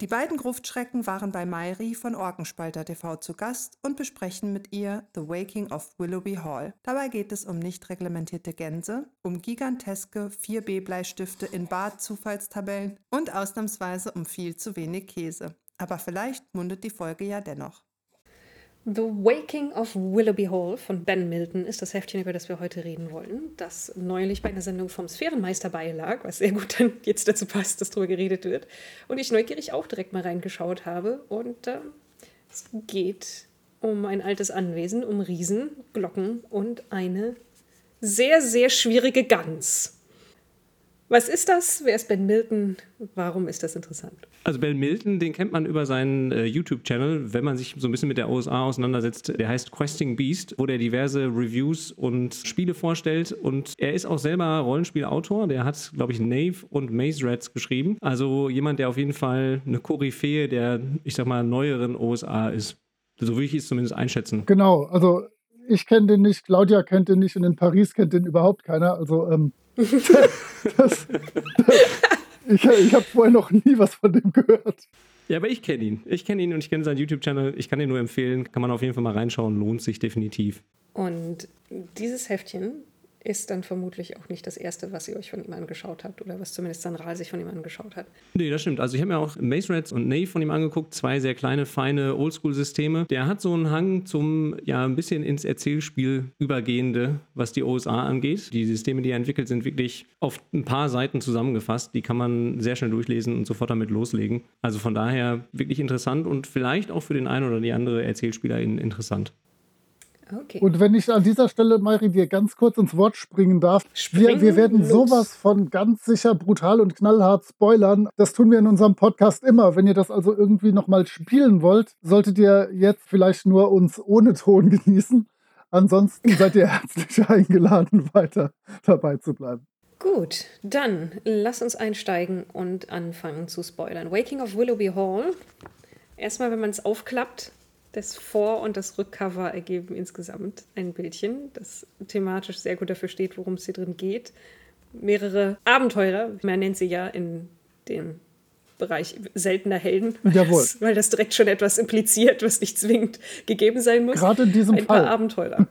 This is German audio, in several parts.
Die beiden Gruftschrecken waren bei Mairi von Orkenspalter TV zu Gast und besprechen mit ihr The Waking of Willoughby Hall. Dabei geht es um nicht reglementierte Gänse, um giganteske 4B-Bleistifte in Bart-Zufallstabellen und ausnahmsweise um viel zu wenig Käse. Aber vielleicht mundet die Folge ja dennoch. The Waking of Willoughby Hall von Ben Milton ist das Heftchen, über das wir heute reden wollen, das neulich bei einer Sendung vom Sphärenmeister beilag, was sehr gut dann jetzt dazu passt, dass darüber geredet wird. Und ich neugierig auch direkt mal reingeschaut habe. Und äh, es geht um ein altes Anwesen, um Riesen, Glocken und eine sehr, sehr schwierige Gans. Was ist das? Wer ist Ben Milton? Warum ist das interessant? Also Ben Milton, den kennt man über seinen äh, YouTube-Channel, wenn man sich so ein bisschen mit der OSA auseinandersetzt. Der heißt Questing Beast, wo der diverse Reviews und Spiele vorstellt. Und er ist auch selber Rollenspielautor. Der hat, glaube ich, Nave und Maze Rats geschrieben. Also jemand, der auf jeden Fall eine Koryphäe der, ich sag mal, neueren OSA ist. So würde ich es zumindest einschätzen. Genau, also ich kenne den nicht, Claudia kennt den nicht und in Paris kennt den überhaupt keiner. Also ähm, das, das, ich ich habe vorher noch nie was von dem gehört. Ja, aber ich kenne ihn. Ich kenne ihn und ich kenne seinen YouTube-Channel. Ich kann ihn nur empfehlen. Kann man auf jeden Fall mal reinschauen. Lohnt sich definitiv. Und dieses Heftchen ist dann vermutlich auch nicht das erste, was ihr euch von ihm angeschaut habt oder was zumindest Sanral sich von ihm angeschaut hat. Nee, das stimmt. Also ich habe mir auch Maze Rats und Nave von ihm angeguckt, zwei sehr kleine, feine Oldschool-Systeme. Der hat so einen Hang zum, ja, ein bisschen ins Erzählspiel übergehende, was die OSA angeht. Die Systeme, die er entwickelt, sind wirklich auf ein paar Seiten zusammengefasst. Die kann man sehr schnell durchlesen und sofort damit loslegen. Also von daher wirklich interessant und vielleicht auch für den einen oder die andere Erzählspielerin interessant. Okay. Und wenn ich an dieser Stelle, Mari, dir ganz kurz ins Wort springen darf, wir, wir, werden sowas von ganz sicher brutal und knallhart spoilern. Das tun wir in unserem Podcast immer. Wenn ihr das also irgendwie nochmal spielen wollt, solltet ihr jetzt vielleicht nur uns ohne Ton genießen. Ansonsten seid ihr herzlich eingeladen, weiter dabei zu bleiben. Gut, dann lass uns einsteigen und anfangen zu spoilern. Waking of Willoughby Hall. Erstmal, wenn man es aufklappt, das Vor- und das Rückcover ergeben insgesamt ein Bildchen, das thematisch sehr gut dafür steht, worum es hier drin geht. Mehrere Abenteurer, man nennt sie ja in dem Bereich seltener Helden, Jawohl. Das, weil das direkt schon etwas impliziert, was nicht zwingend gegeben sein muss. Gerade in diesem ein Fall. Ein paar Abenteurer.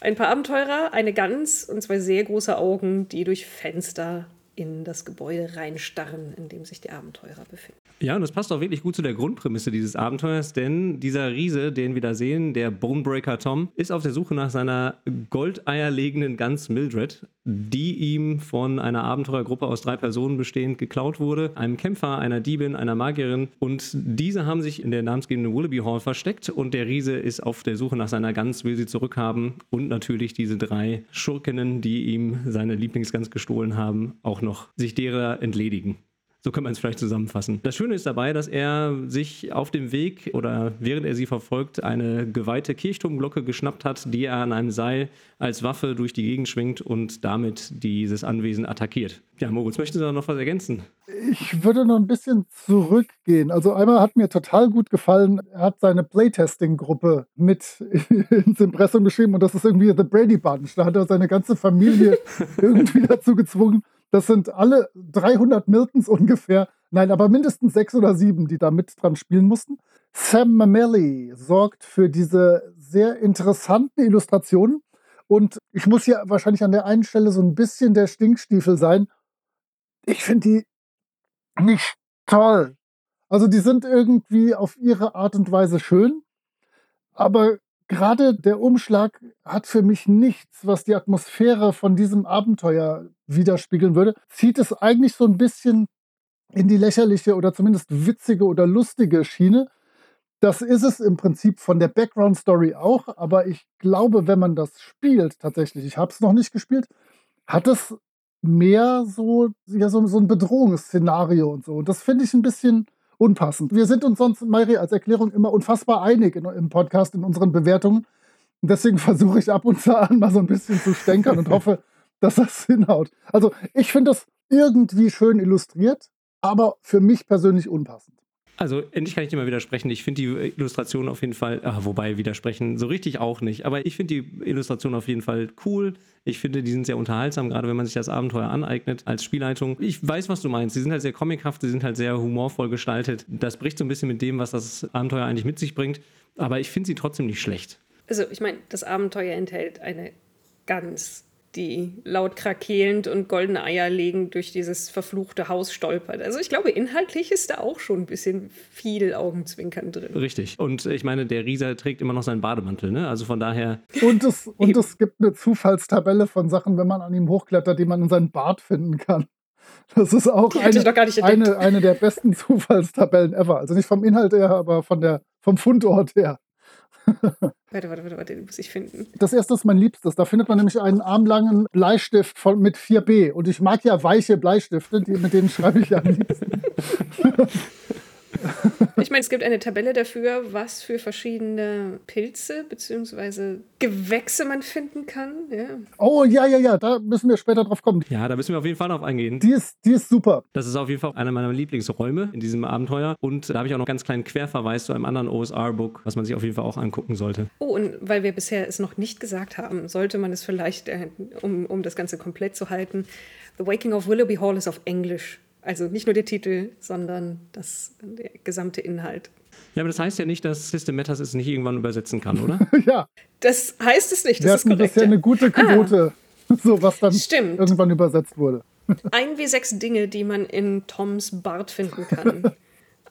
ein paar Abenteurer, eine Gans und zwei sehr große Augen, die durch Fenster in das Gebäude reinstarren, in dem sich die Abenteurer befinden. Ja, und das passt auch wirklich gut zu der Grundprämisse dieses Abenteuers, denn dieser Riese, den wir da sehen, der Bonebreaker Tom, ist auf der Suche nach seiner goldeierlegenden Gans Mildred, die ihm von einer Abenteurergruppe aus drei Personen bestehend geklaut wurde, einem Kämpfer, einer Diebin, einer Magierin. Und diese haben sich in der namensgebenden Willoughby Hall versteckt. Und der Riese ist auf der Suche nach seiner Gans, will sie zurückhaben. Und natürlich diese drei Schurkinnen, die ihm seine Lieblingsgans gestohlen haben, auch noch sich derer entledigen. So kann man es vielleicht zusammenfassen. Das Schöne ist dabei, dass er sich auf dem Weg oder während er sie verfolgt, eine geweihte Kirchturmglocke geschnappt hat, die er an einem Seil als Waffe durch die Gegend schwingt und damit dieses Anwesen attackiert. Ja, Moritz, möchten Sie da noch was ergänzen? Ich würde noch ein bisschen zurückgehen. Also einmal hat mir total gut gefallen, er hat seine Playtesting-Gruppe mit ins Impressum geschrieben und das ist irgendwie The Brady Bunch. Da hat er seine ganze Familie irgendwie dazu gezwungen, das sind alle 300 Miltons ungefähr. Nein, aber mindestens sechs oder sieben, die da mit dran spielen mussten. Sam Mamelli sorgt für diese sehr interessanten Illustrationen. Und ich muss hier wahrscheinlich an der einen Stelle so ein bisschen der Stinkstiefel sein. Ich finde die nicht toll. Also die sind irgendwie auf ihre Art und Weise schön, aber gerade der Umschlag hat für mich nichts, was die Atmosphäre von diesem Abenteuer widerspiegeln würde. Zieht es eigentlich so ein bisschen in die lächerliche oder zumindest witzige oder lustige Schiene. Das ist es im Prinzip von der Background Story auch, aber ich glaube, wenn man das spielt, tatsächlich, ich habe es noch nicht gespielt, hat es mehr so, ja, so, so ein Bedrohungsszenario und so. Und das finde ich ein bisschen unpassend. Wir sind uns sonst, Mairi, als Erklärung immer unfassbar einig in, im Podcast, in unseren Bewertungen. Deswegen versuche ich ab und zu an mal so ein bisschen zu stänkern und hoffe, dass das hinhaut. Also ich finde das irgendwie schön illustriert, aber für mich persönlich unpassend. Also endlich kann ich dir mal widersprechen. Ich finde die Illustration auf jeden Fall, ach, wobei widersprechen so richtig auch nicht, aber ich finde die Illustration auf jeden Fall cool. Ich finde, die sind sehr unterhaltsam, gerade wenn man sich das Abenteuer aneignet als Spielleitung. Ich weiß, was du meinst. Die sind halt sehr comichaft, die sind halt sehr humorvoll gestaltet. Das bricht so ein bisschen mit dem, was das Abenteuer eigentlich mit sich bringt, aber ich finde sie trotzdem nicht schlecht. Also ich meine, das Abenteuer enthält eine ganz die laut krakelnd und goldene Eier legend durch dieses verfluchte Haus stolpert. Also ich glaube, inhaltlich ist da auch schon ein bisschen viel Augenzwinkern drin. Richtig. Und ich meine, der Riese trägt immer noch seinen Bademantel, ne? Also von daher. Und es, und es gibt eine Zufallstabelle von Sachen, wenn man an ihm hochklettert, die man in seinen Bart finden kann. Das ist auch eine, eine, eine der besten Zufallstabellen ever. Also nicht vom Inhalt her, aber von der, vom Fundort her. warte, warte, warte, warte, den muss ich finden. Das erste ist mein Liebstes. Da findet man nämlich einen armlangen Bleistift von, mit 4B. Und ich mag ja weiche Bleistifte, die, mit denen schreibe ich ja am liebsten. Ich meine, es gibt eine Tabelle dafür, was für verschiedene Pilze bzw. Gewächse man finden kann. Ja. Oh, ja, ja, ja, da müssen wir später drauf kommen. Ja, da müssen wir auf jeden Fall drauf eingehen. Die ist, die ist super. Das ist auf jeden Fall einer meiner Lieblingsräume in diesem Abenteuer. Und da habe ich auch noch einen ganz kleinen Querverweis zu einem anderen OSR-Book, was man sich auf jeden Fall auch angucken sollte. Oh, und weil wir bisher es noch nicht gesagt haben, sollte man es vielleicht, äh, um, um das Ganze komplett zu halten, The Waking of Willoughby Hall ist auf Englisch also nicht nur der Titel, sondern das, der gesamte Inhalt. Ja, aber das heißt ja nicht, dass System Matters es nicht irgendwann übersetzen kann, oder? ja. Das heißt es nicht. Das Wir ist korrekt. Das ist ja eine gute Quote, ah. so was dann Stimmt. irgendwann übersetzt wurde. Ein wie sechs Dinge, die man in Toms Bart finden kann.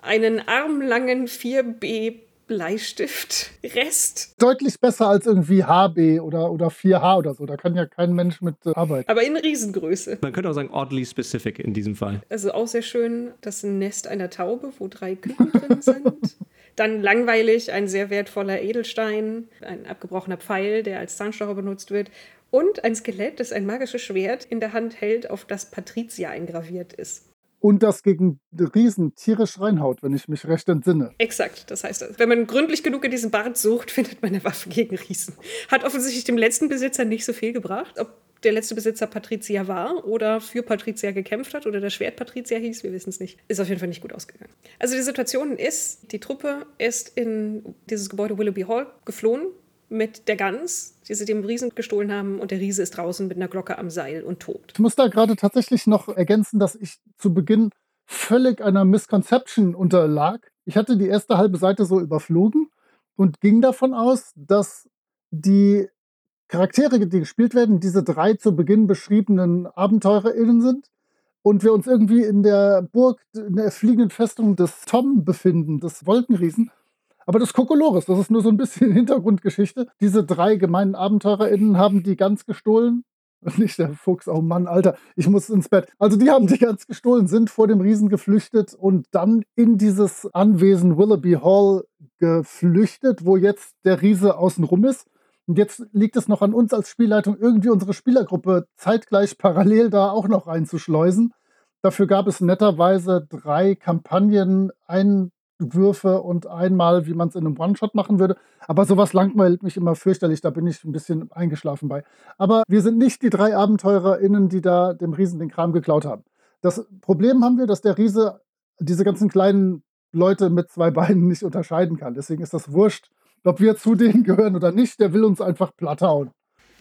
Einen armlangen 4B Bleistift Rest. Deutlich besser als irgendwie HB oder, oder 4H oder so. Da kann ja kein Mensch mit äh, arbeiten. Aber in Riesengröße. Man könnte auch sagen, oddly specific in diesem Fall. Also auch sehr schön das Nest einer Taube, wo drei Küken drin sind. Dann langweilig ein sehr wertvoller Edelstein, ein abgebrochener Pfeil, der als Zahnstocher benutzt wird. Und ein Skelett, das ein magisches Schwert in der Hand hält, auf das Patricia eingraviert ist und das gegen Riesen tierisch reinhaut, wenn ich mich recht entsinne. Exakt, das heißt, wenn man gründlich genug in diesem Bart sucht, findet man eine Waffe gegen Riesen. Hat offensichtlich dem letzten Besitzer nicht so viel gebracht. Ob der letzte Besitzer Patricia war oder für Patricia gekämpft hat oder das Schwert Patricia hieß, wir wissen es nicht. Ist auf jeden Fall nicht gut ausgegangen. Also die Situation ist, die Truppe ist in dieses Gebäude Willoughby Hall geflohen mit der Gans, die sie dem Riesen gestohlen haben, und der Riese ist draußen mit einer Glocke am Seil und tobt. Ich muss da gerade tatsächlich noch ergänzen, dass ich zu Beginn völlig einer Misconception unterlag. Ich hatte die erste halbe Seite so überflogen und ging davon aus, dass die Charaktere, die gespielt werden, diese drei zu Beginn beschriebenen AbenteurerInnen sind und wir uns irgendwie in der Burg, in der fliegenden Festung des Tom befinden, des Wolkenriesen. Aber das Kokolores, das ist nur so ein bisschen Hintergrundgeschichte. Diese drei gemeinen AbenteurerInnen haben die Gans gestohlen. Nicht der Fuchs, oh Mann, Alter, ich muss ins Bett. Also die haben die Gans gestohlen, sind vor dem Riesen geflüchtet und dann in dieses Anwesen Willoughby Hall geflüchtet, wo jetzt der Riese außenrum ist. Und jetzt liegt es noch an uns als Spielleitung, irgendwie unsere Spielergruppe zeitgleich parallel da auch noch reinzuschleusen. Dafür gab es netterweise drei Kampagnen, ein Würfe und einmal, wie man es in einem One-Shot machen würde. Aber sowas langweilt mich immer fürchterlich, da bin ich ein bisschen eingeschlafen bei. Aber wir sind nicht die drei AbenteurerInnen, die da dem Riesen den Kram geklaut haben. Das Problem haben wir, dass der Riese diese ganzen kleinen Leute mit zwei Beinen nicht unterscheiden kann. Deswegen ist das wurscht, ob wir zu denen gehören oder nicht. Der will uns einfach platt hauen.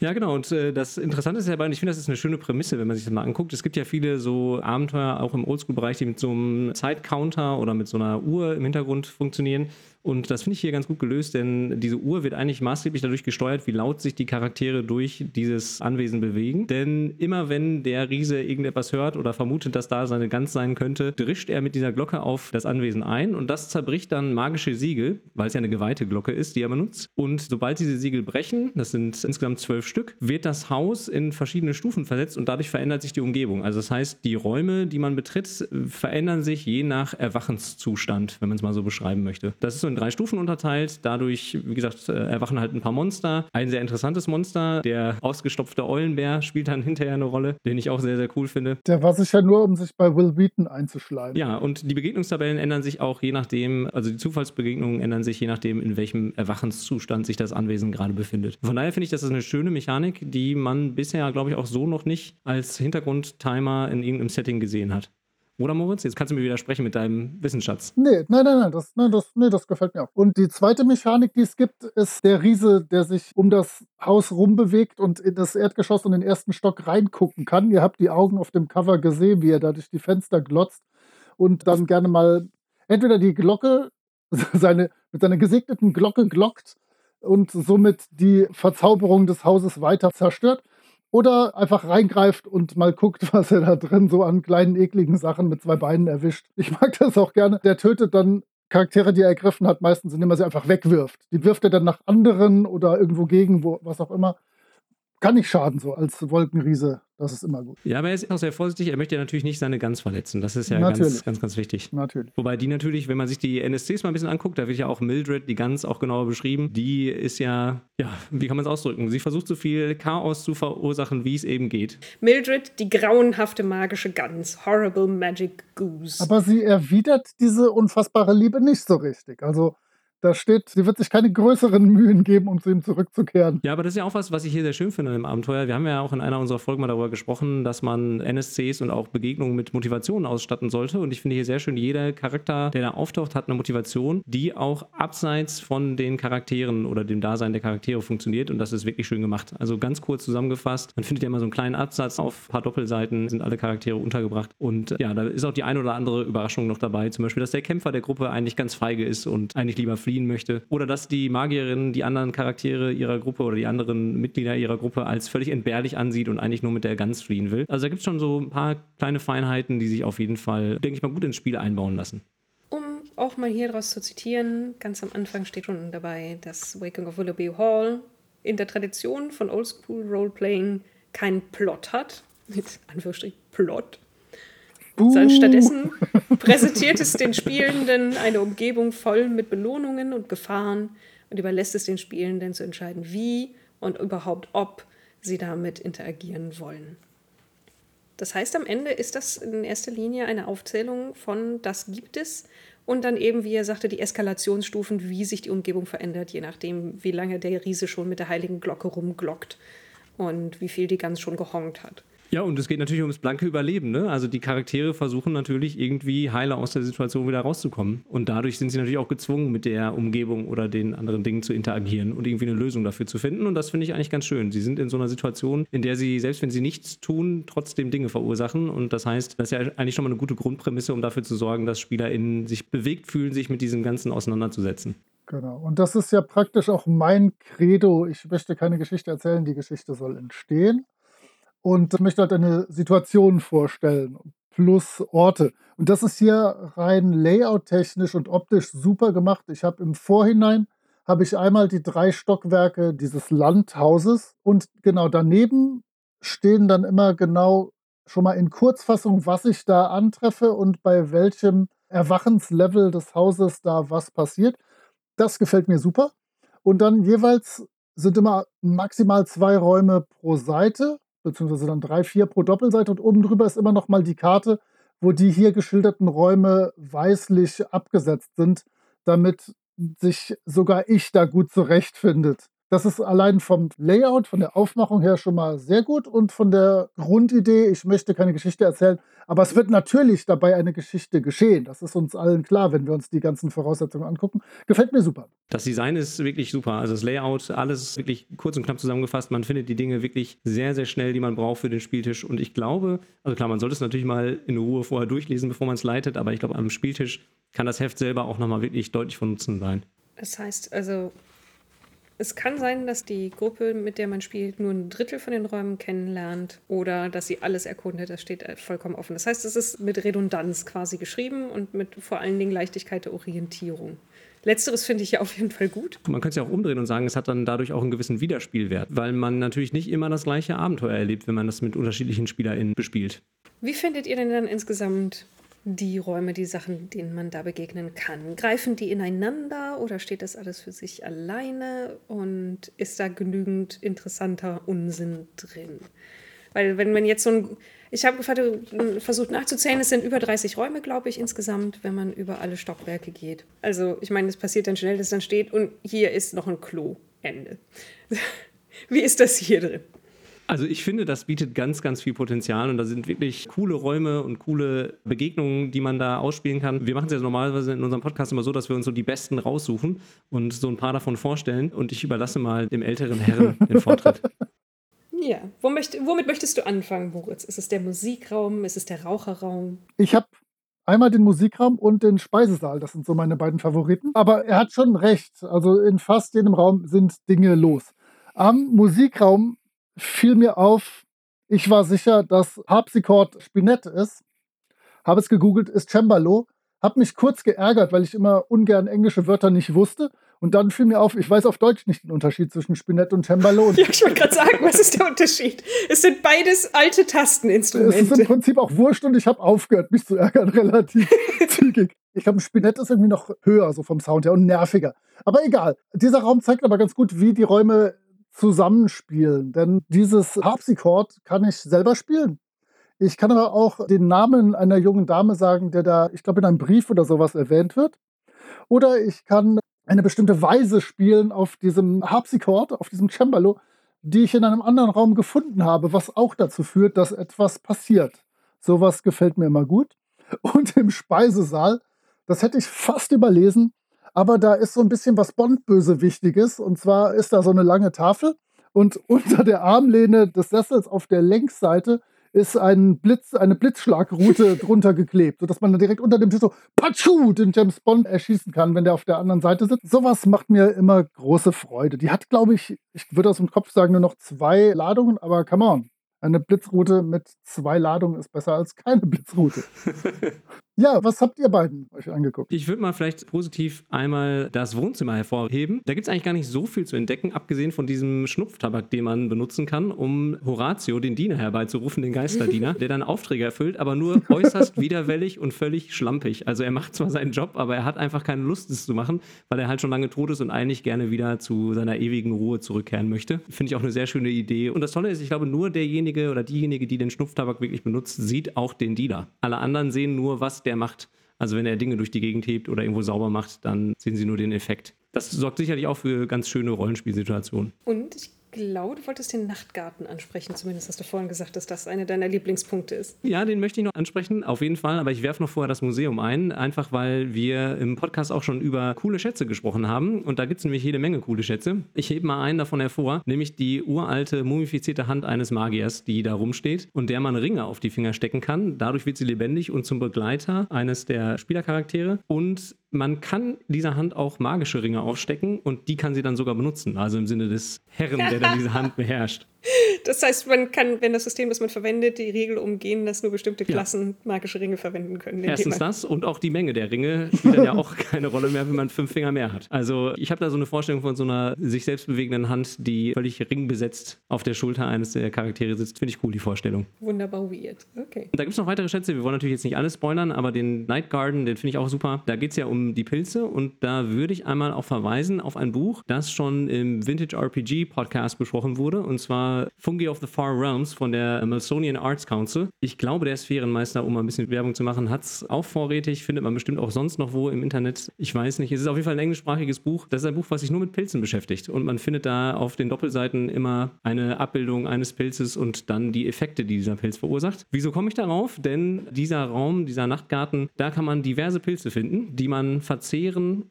Ja, genau. Und äh, das Interessante ist ja, und ich finde, das ist eine schöne Prämisse, wenn man sich das mal anguckt. Es gibt ja viele so Abenteuer, auch im Oldschool-Bereich, die mit so einem Zeitcounter oder mit so einer Uhr im Hintergrund funktionieren. Und das finde ich hier ganz gut gelöst, denn diese Uhr wird eigentlich maßgeblich dadurch gesteuert, wie laut sich die Charaktere durch dieses Anwesen bewegen. Denn immer wenn der Riese irgendetwas hört oder vermutet, dass da seine Gans sein könnte, drischt er mit dieser Glocke auf das Anwesen ein und das zerbricht dann magische Siegel, weil es ja eine geweihte Glocke ist, die er benutzt. Und sobald diese Siegel brechen, das sind insgesamt zwölf Stück, wird das Haus in verschiedene Stufen versetzt und dadurch verändert sich die Umgebung. Also das heißt, die Räume, die man betritt, verändern sich je nach Erwachenszustand, wenn man es mal so beschreiben möchte. Das ist so in drei Stufen unterteilt. Dadurch, wie gesagt, äh, erwachen halt ein paar Monster. Ein sehr interessantes Monster, der ausgestopfte Eulenbär, spielt dann hinterher eine Rolle, den ich auch sehr, sehr cool finde. Der war sicher nur, um sich bei Will Wheaton einzuschleimen. Ja, und die Begegnungstabellen ändern sich auch je nachdem, also die Zufallsbegegnungen ändern sich je nachdem, in welchem Erwachenszustand sich das Anwesen gerade befindet. Von daher finde ich, das ist eine schöne Mechanik, die man bisher, glaube ich, auch so noch nicht als Hintergrundtimer in irgendeinem Setting gesehen hat. Oder Moritz? Jetzt kannst du mir widersprechen mit deinem Wissensschatz. Nee, nein, nein, nein, das, nein, das, nee, das gefällt mir auch. Und die zweite Mechanik, die es gibt, ist der Riese, der sich um das Haus rumbewegt und in das Erdgeschoss und den ersten Stock reingucken kann. Ihr habt die Augen auf dem Cover gesehen, wie er da durch die Fenster glotzt und dann gerne mal entweder die Glocke, seine, mit seiner gesegneten Glocke glockt und somit die Verzauberung des Hauses weiter zerstört oder einfach reingreift und mal guckt, was er da drin so an kleinen, ekligen Sachen mit zwei Beinen erwischt. Ich mag das auch gerne. Der tötet dann Charaktere, die er ergriffen hat, meistens, indem er sie einfach wegwirft. Die wirft er dann nach anderen oder irgendwo gegen, wo, was auch immer kann nicht schaden, so als Wolkenriese. Das ist immer gut. Ja, aber er ist auch sehr vorsichtig. Er möchte ja natürlich nicht seine Gans verletzen. Das ist ja ganz, ganz, ganz wichtig. Natürlich. Wobei die natürlich, wenn man sich die NSCs mal ein bisschen anguckt, da wird ja auch Mildred, die Gans, auch genauer beschrieben. Die ist ja, ja, wie kann man es ausdrücken? Sie versucht so viel Chaos zu verursachen, wie es eben geht. Mildred, die grauenhafte magische Gans. Horrible Magic Goose. Aber sie erwidert diese unfassbare Liebe nicht so richtig. Also da steht, sie wird sich keine größeren Mühen geben, um zu ihm zurückzukehren. Ja, aber das ist ja auch was, was ich hier sehr schön finde im Abenteuer. Wir haben ja auch in einer unserer Folgen mal darüber gesprochen, dass man NSCs und auch Begegnungen mit Motivationen ausstatten sollte. Und ich finde hier sehr schön, jeder Charakter, der da auftaucht, hat eine Motivation, die auch abseits von den Charakteren oder dem Dasein der Charaktere funktioniert. Und das ist wirklich schön gemacht. Also ganz kurz zusammengefasst, man findet ja immer so einen kleinen Absatz auf ein paar Doppelseiten, sind alle Charaktere untergebracht. Und ja, da ist auch die ein oder andere Überraschung noch dabei. Zum Beispiel, dass der Kämpfer der Gruppe eigentlich ganz feige ist und eigentlich lieber fliegt fliehen möchte. Oder dass die Magierin die anderen Charaktere ihrer Gruppe oder die anderen Mitglieder ihrer Gruppe als völlig entbehrlich ansieht und eigentlich nur mit der Gans fliehen will. Also da gibt es schon so ein paar kleine Feinheiten, die sich auf jeden Fall, denke ich mal, gut ins Spiel einbauen lassen. Um auch mal hier draus zu zitieren, ganz am Anfang steht schon dabei, dass Waking of Willoughby Hall in der Tradition von Oldschool Roleplaying keinen Plot hat. Mit Anführungsstrich Plot sondern stattdessen präsentiert es den Spielenden eine Umgebung voll mit Belohnungen und Gefahren und überlässt es den Spielenden zu entscheiden, wie und überhaupt ob sie damit interagieren wollen. Das heißt, am Ende ist das in erster Linie eine Aufzählung von das gibt es und dann eben, wie er sagte, die Eskalationsstufen, wie sich die Umgebung verändert, je nachdem, wie lange der Riese schon mit der heiligen Glocke rumglockt und wie viel die ganz schon gehongt hat. Ja, und es geht natürlich ums blanke Überleben. Ne? Also die Charaktere versuchen natürlich irgendwie heiler aus der Situation wieder rauszukommen. Und dadurch sind sie natürlich auch gezwungen, mit der Umgebung oder den anderen Dingen zu interagieren und irgendwie eine Lösung dafür zu finden. Und das finde ich eigentlich ganz schön. Sie sind in so einer Situation, in der sie, selbst wenn sie nichts tun, trotzdem Dinge verursachen. Und das heißt, das ist ja eigentlich schon mal eine gute Grundprämisse, um dafür zu sorgen, dass SpielerInnen sich bewegt fühlen, sich mit diesem Ganzen auseinanderzusetzen. Genau. Und das ist ja praktisch auch mein Credo. Ich möchte keine Geschichte erzählen, die Geschichte soll entstehen und möchte halt eine Situation vorstellen plus Orte. Und das ist hier rein layout-technisch und optisch super gemacht. Ich habe im Vorhinein habe ich einmal die drei Stockwerke dieses Landhauses und genau daneben stehen dann immer genau schon mal in Kurzfassung, was ich da antreffe und bei welchem Erwachenslevel des Hauses da was passiert. Das gefällt mir super. Und dann jeweils sind immer maximal zwei Räume pro Seite beziehungsweise dann drei, vier pro Doppelseite und oben drüber ist immer noch mal die Karte, wo die hier geschilderten Räume weißlich abgesetzt sind, damit sich sogar ich da gut zurechtfindet. Das ist allein vom Layout, von der Aufmachung her schon mal sehr gut und von der Grundidee, ich möchte keine Geschichte erzählen, aber es wird natürlich dabei eine Geschichte geschehen. Das ist uns allen klar, wenn wir uns die ganzen Voraussetzungen angucken. Gefällt mir super. Das Design ist wirklich super. Also das Layout, alles wirklich kurz und knapp zusammengefasst. Man findet die Dinge wirklich sehr, sehr schnell, die man braucht für den Spieltisch. Und ich glaube, also klar, man sollte es natürlich mal in Ruhe vorher durchlesen, bevor man es leitet, aber ich glaube, am Spieltisch kann das Heft selber auch nochmal wirklich deutlich von Nutzen sein. Das heißt also, es kann sein, dass die Gruppe, mit der man spielt, nur ein Drittel von den Räumen kennenlernt oder dass sie alles erkundet. Das steht vollkommen offen. Das heißt, es ist mit Redundanz quasi geschrieben und mit vor allen Dingen Leichtigkeit der Orientierung. Letzteres finde ich ja auf jeden Fall gut. Man könnte es ja auch umdrehen und sagen, es hat dann dadurch auch einen gewissen Wiederspielwert, weil man natürlich nicht immer das gleiche Abenteuer erlebt, wenn man das mit unterschiedlichen SpielerInnen bespielt. Wie findet ihr denn dann insgesamt die Räume, die Sachen, denen man da begegnen kann? Greifen die ineinander oder steht das alles für sich alleine und ist da genügend interessanter Unsinn drin? Weil wenn man jetzt so ein, ich habe versucht nachzuzählen, es sind über 30 Räume, glaube ich, insgesamt, wenn man über alle Stockwerke geht. Also ich meine, es passiert dann schnell, dass dann steht und hier ist noch ein Klo. Ende. Wie ist das hier drin? Also ich finde, das bietet ganz, ganz viel Potenzial und da sind wirklich coole Räume und coole Begegnungen, die man da ausspielen kann. Wir machen es ja normalerweise in unserem Podcast immer so, dass wir uns so die besten raussuchen und so ein paar davon vorstellen und ich überlasse mal dem älteren Herrn den Vortritt. Ja, womit möchtest du anfangen, Moritz? Ist es der Musikraum? Ist es der Raucherraum? Ich habe einmal den Musikraum und den Speisesaal. Das sind so meine beiden Favoriten. Aber er hat schon recht. Also in fast jedem Raum sind Dinge los. Am Musikraum fiel mir auf, ich war sicher, dass Harpsichord Spinett ist. Habe es gegoogelt, ist Cembalo. Habe mich kurz geärgert, weil ich immer ungern englische Wörter nicht wusste. Und dann fiel mir auf, ich weiß auf Deutsch nicht den Unterschied zwischen Spinett und Cembalo. ja, ich wollte gerade sagen, was ist der Unterschied? Es sind beides alte Tasteninstrumente. Es ist im Prinzip auch wurscht und ich habe aufgehört, mich zu ärgern, relativ zügig. Ich glaube, Spinett ist irgendwie noch höher, so vom Sound her und nerviger. Aber egal. Dieser Raum zeigt aber ganz gut, wie die Räume zusammenspielen. Denn dieses Harpsichord kann ich selber spielen. Ich kann aber auch den Namen einer jungen Dame sagen, der da, ich glaube, in einem Brief oder sowas erwähnt wird. Oder ich kann eine bestimmte Weise spielen auf diesem Harpsichord, auf diesem Cembalo, die ich in einem anderen Raum gefunden habe, was auch dazu führt, dass etwas passiert. Sowas gefällt mir immer gut. Und im Speisesaal, das hätte ich fast überlesen, aber da ist so ein bisschen was Bond-Bösewichtiges. Und zwar ist da so eine lange Tafel und unter der Armlehne des Sessels auf der Längsseite ist ein Blitz, eine Blitzschlagroute drunter geklebt, sodass man dann direkt unter dem Tisch so Patschu den James Bond erschießen kann, wenn der auf der anderen Seite sitzt. Sowas macht mir immer große Freude. Die hat, glaube ich, ich würde aus dem Kopf sagen, nur noch zwei Ladungen, aber come on. Eine Blitzroute mit zwei Ladungen ist besser als keine Blitzroute. Ja, was habt ihr beiden euch angeguckt? Ich würde mal vielleicht positiv einmal das Wohnzimmer hervorheben. Da gibt es eigentlich gar nicht so viel zu entdecken, abgesehen von diesem Schnupftabak, den man benutzen kann, um Horatio, den Diener, herbeizurufen, den Geisterdiener, der dann Aufträge erfüllt, aber nur äußerst widerwellig und völlig schlampig. Also er macht zwar seinen Job, aber er hat einfach keine Lust, es zu machen, weil er halt schon lange tot ist und eigentlich gerne wieder zu seiner ewigen Ruhe zurückkehren möchte. Finde ich auch eine sehr schöne Idee. Und das Tolle ist, ich glaube, nur derjenige oder diejenige, die den Schnupftabak wirklich benutzt, sieht auch den Diener. Alle anderen sehen nur, was der macht. Also wenn er Dinge durch die Gegend hebt oder irgendwo sauber macht, dann sehen sie nur den Effekt. Das sorgt sicherlich auch für ganz schöne Rollenspielsituationen. Und ich glaube, du wolltest den Nachtgarten ansprechen. Zumindest hast du vorhin gesagt, dass das einer deiner Lieblingspunkte ist. Ja, den möchte ich noch ansprechen, auf jeden Fall. Aber ich werfe noch vorher das Museum ein, einfach weil wir im Podcast auch schon über coole Schätze gesprochen haben. Und da gibt es nämlich jede Menge coole Schätze. Ich hebe mal einen davon hervor, nämlich die uralte mumifizierte Hand eines Magiers, die da rumsteht und der man Ringe auf die Finger stecken kann. Dadurch wird sie lebendig und zum Begleiter eines der Spielercharaktere. Und man kann dieser Hand auch magische Ringe aufstecken und die kann sie dann sogar benutzen. Also im Sinne des Herren, der dann diese Hand beherrscht. Das heißt, man kann, wenn das System, das man verwendet, die Regel umgehen, dass nur bestimmte Klassen ja. magische Ringe verwenden können. Erstens das und auch die Menge der Ringe spielt dann ja auch keine Rolle mehr, wenn man fünf Finger mehr hat. Also ich habe da so eine Vorstellung von so einer sich selbst bewegenden Hand, die völlig ringbesetzt auf der Schulter eines der Charaktere sitzt. Finde ich cool, die Vorstellung. Wunderbar weird. Okay. Und da gibt es noch weitere Schätze. Wir wollen natürlich jetzt nicht alles spoilern, aber den Night Garden, den finde ich auch super. Da geht es ja um die Pilze und da würde ich einmal auch verweisen auf ein Buch, das schon im Vintage RPG Podcast besprochen wurde und zwar Fungi of the Far Realms von der Smithsonian Arts Council. Ich glaube, der Sphärenmeister, um mal ein bisschen Werbung zu machen, hat es auch vorrätig, findet man bestimmt auch sonst noch wo im Internet. Ich weiß nicht. Es ist auf jeden Fall ein englischsprachiges Buch. Das ist ein Buch, was sich nur mit Pilzen beschäftigt. Und man findet da auf den Doppelseiten immer eine Abbildung eines Pilzes und dann die Effekte, die dieser Pilz verursacht. Wieso komme ich darauf? Denn dieser Raum, dieser Nachtgarten, da kann man diverse Pilze finden, die man verzehren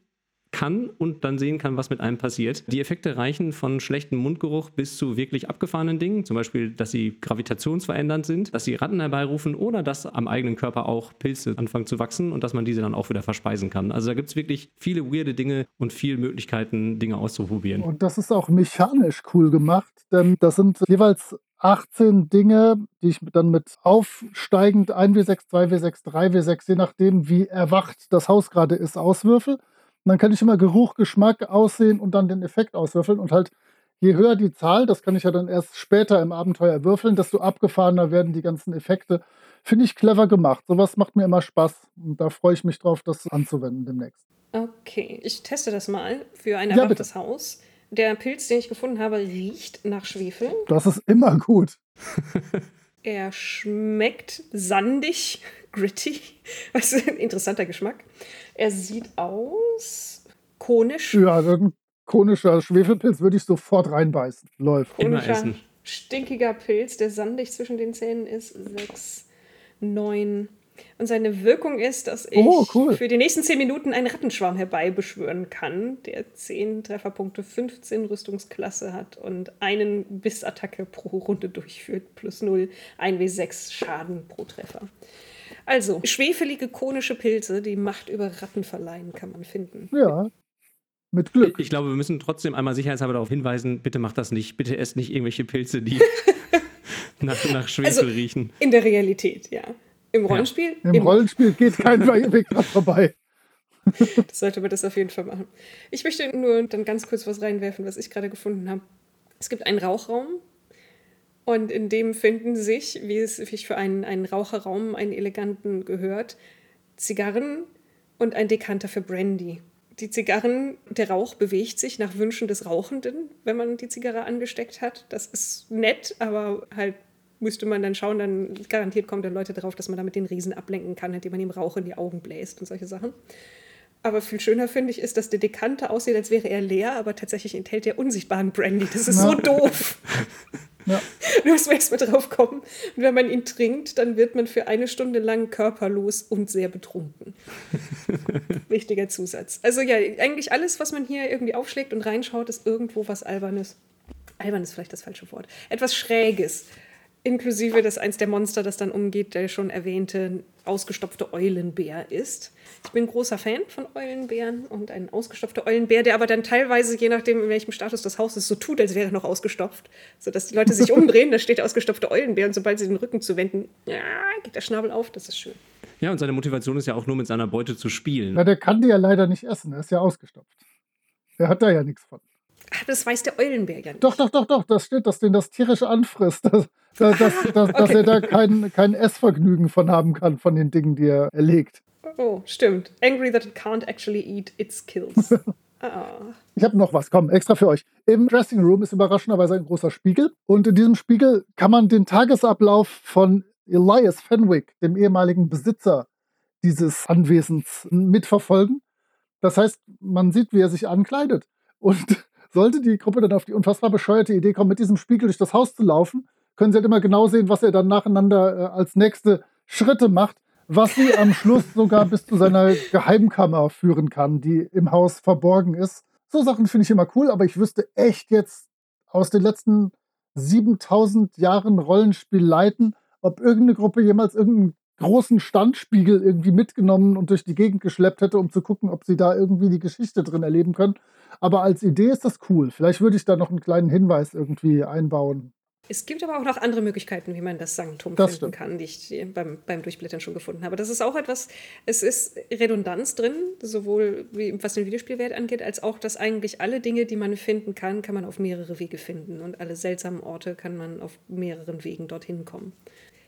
kann und dann sehen kann, was mit einem passiert. Die Effekte reichen von schlechtem Mundgeruch bis zu wirklich abgefahrenen Dingen, zum Beispiel, dass sie gravitationsverändernd sind, dass sie Ratten herbeirufen oder dass am eigenen Körper auch Pilze anfangen zu wachsen und dass man diese dann auch wieder verspeisen kann. Also da gibt es wirklich viele weirde Dinge und viele Möglichkeiten, Dinge auszuprobieren. Und das ist auch mechanisch cool gemacht, denn das sind jeweils 18 Dinge, die ich dann mit aufsteigend 1W6, 2W6, 3W6, je nachdem, wie erwacht das Haus gerade ist, auswürfel. Und dann kann ich immer Geruch, Geschmack, Aussehen und dann den Effekt auswürfeln. Und halt je höher die Zahl, das kann ich ja dann erst später im Abenteuer würfeln, desto abgefahrener werden die ganzen Effekte. Finde ich clever gemacht. Sowas macht mir immer Spaß. Und da freue ich mich drauf, das anzuwenden demnächst. Okay, ich teste das mal für ein Ja, erwachtes bitte. Haus. Der Pilz, den ich gefunden habe, riecht nach Schwefel. Das ist immer gut. Er schmeckt sandig, gritty. Was ein interessanter Geschmack. Er sieht aus konisch. Ja, ein konischer Schwefelpilz würde ich sofort reinbeißen. Läuft. Immer Konischer, essen. stinkiger Pilz, der sandig zwischen den Zähnen ist. Sechs, neun. Und seine Wirkung ist, dass ich Oh, cool. für die nächsten zehn Minuten einen Rattenschwarm herbeibeschwören kann, der 10 Trefferpunkte, 15 Rüstungsklasse hat und einen Bissattacke pro Runde durchführt, plus 0, 1w6 Schaden pro Treffer. Also, schwefelige konische Pilze, die Macht über Ratten verleihen, kann man finden. Ja, mit Glück. Ich glaube, wir müssen trotzdem einmal sicherheitshalber darauf hinweisen, bitte macht das nicht. Bitte esst nicht irgendwelche Pilze, die nach, nach Schwefel Also- riechen. In der Realität, ja. Im Rollenspiel? Im immer. Rollenspiel geht kein Weg dran vorbei. Das sollte man das auf jeden Fall machen. Ich möchte nur dann ganz kurz was reinwerfen, was ich gerade gefunden habe. Es gibt einen Rauchraum und in dem finden sich, wie es sich für einen, einen Raucherraum, einen eleganten gehört, Zigarren und ein Dekanter für Brandy. Die Zigarren, der Rauch bewegt sich nach Wünschen des Rauchenden, wenn man die Zigarre angesteckt hat. Das ist nett, aber halt müsste man dann schauen, dann garantiert kommen dann Leute drauf, dass man damit den Riesen ablenken kann, indem man ihm Rauch in die Augen bläst und solche Sachen. Aber viel schöner finde ich ist, dass der Dekanter aussieht, als wäre er leer, aber tatsächlich enthält er unsichtbaren Brandy. Das ist so Ja. doof. Ja. Du musst erst mal drauf kommen. Und wenn man ihn trinkt, dann wird man für eine Stunde lang körperlos und sehr betrunken. Wichtiger Zusatz. Also ja, eigentlich alles, was man hier irgendwie aufschlägt und reinschaut, ist irgendwo was Albernes. Albern ist vielleicht das falsche Wort. Etwas Schräges. Inklusive, dass eins der Monster, das dann umgeht, der schon erwähnte ausgestopfte Eulenbär ist. Ich bin großer Fan von Eulenbären und ein ausgestopfter Eulenbär, der aber dann teilweise, je nachdem, in welchem Status das Haus ist, so tut, als wäre er noch ausgestopft. Sodass die Leute sich umdrehen, da steht der ausgestopfte Eulenbär und sobald sie den Rücken zuwenden, ja, geht der Schnabel auf, das ist schön. Ja, und seine Motivation ist ja auch nur mit seiner Beute zu spielen. Na, der kann die ja leider nicht essen. Er ist ja ausgestopft. Der hat da ja nichts von. Aber das weiß der Eulenbär ja nicht. Doch, doch, doch, doch. Das steht, dass den das tierisch anfrisst. Dass, dass, dass, dass, dass okay. er da kein, kein Essvergnügen von haben kann, von den Dingen, die er erlegt. Oh, stimmt. Angry that it can't actually eat its kills. Ah. Ich habe noch was, komm, extra für euch. Im Dressing Room ist überraschenderweise ein großer Spiegel. Und in diesem Spiegel kann man den Tagesablauf von Elias Fenwick, dem ehemaligen Besitzer dieses Anwesens, mitverfolgen. Das heißt, man sieht, wie er sich ankleidet. Und sollte die Gruppe dann auf die unfassbar bescheuerte Idee kommen, mit diesem Spiegel durch das Haus zu laufen, können sie halt immer genau sehen, was er dann nacheinander äh, als nächste Schritte macht, was sie am Schluss sogar bis zu seiner Geheimkammer führen kann, die im Haus verborgen ist. So Sachen finde ich immer cool, aber ich wüsste echt jetzt aus den letzten 7000 Jahren Rollenspiel leiten, ob irgendeine Gruppe jemals irgendeinen großen Standspiegel irgendwie mitgenommen und durch die Gegend geschleppt hätte, um zu gucken, ob sie da irgendwie die Geschichte drin erleben können. Aber als Idee ist das cool. Vielleicht würde ich da noch einen kleinen Hinweis irgendwie einbauen. Es gibt aber auch noch andere Möglichkeiten, wie man das Sanktum Das finden stimmt. kann, die ich beim, beim Durchblättern schon gefunden habe. Das ist auch etwas, es ist Redundanz drin, sowohl wie, was den Videospielwert angeht, als auch, dass eigentlich alle Dinge, die man finden kann, kann man auf mehrere Wege finden. Und alle seltsamen Orte kann man auf mehreren Wegen dorthin kommen.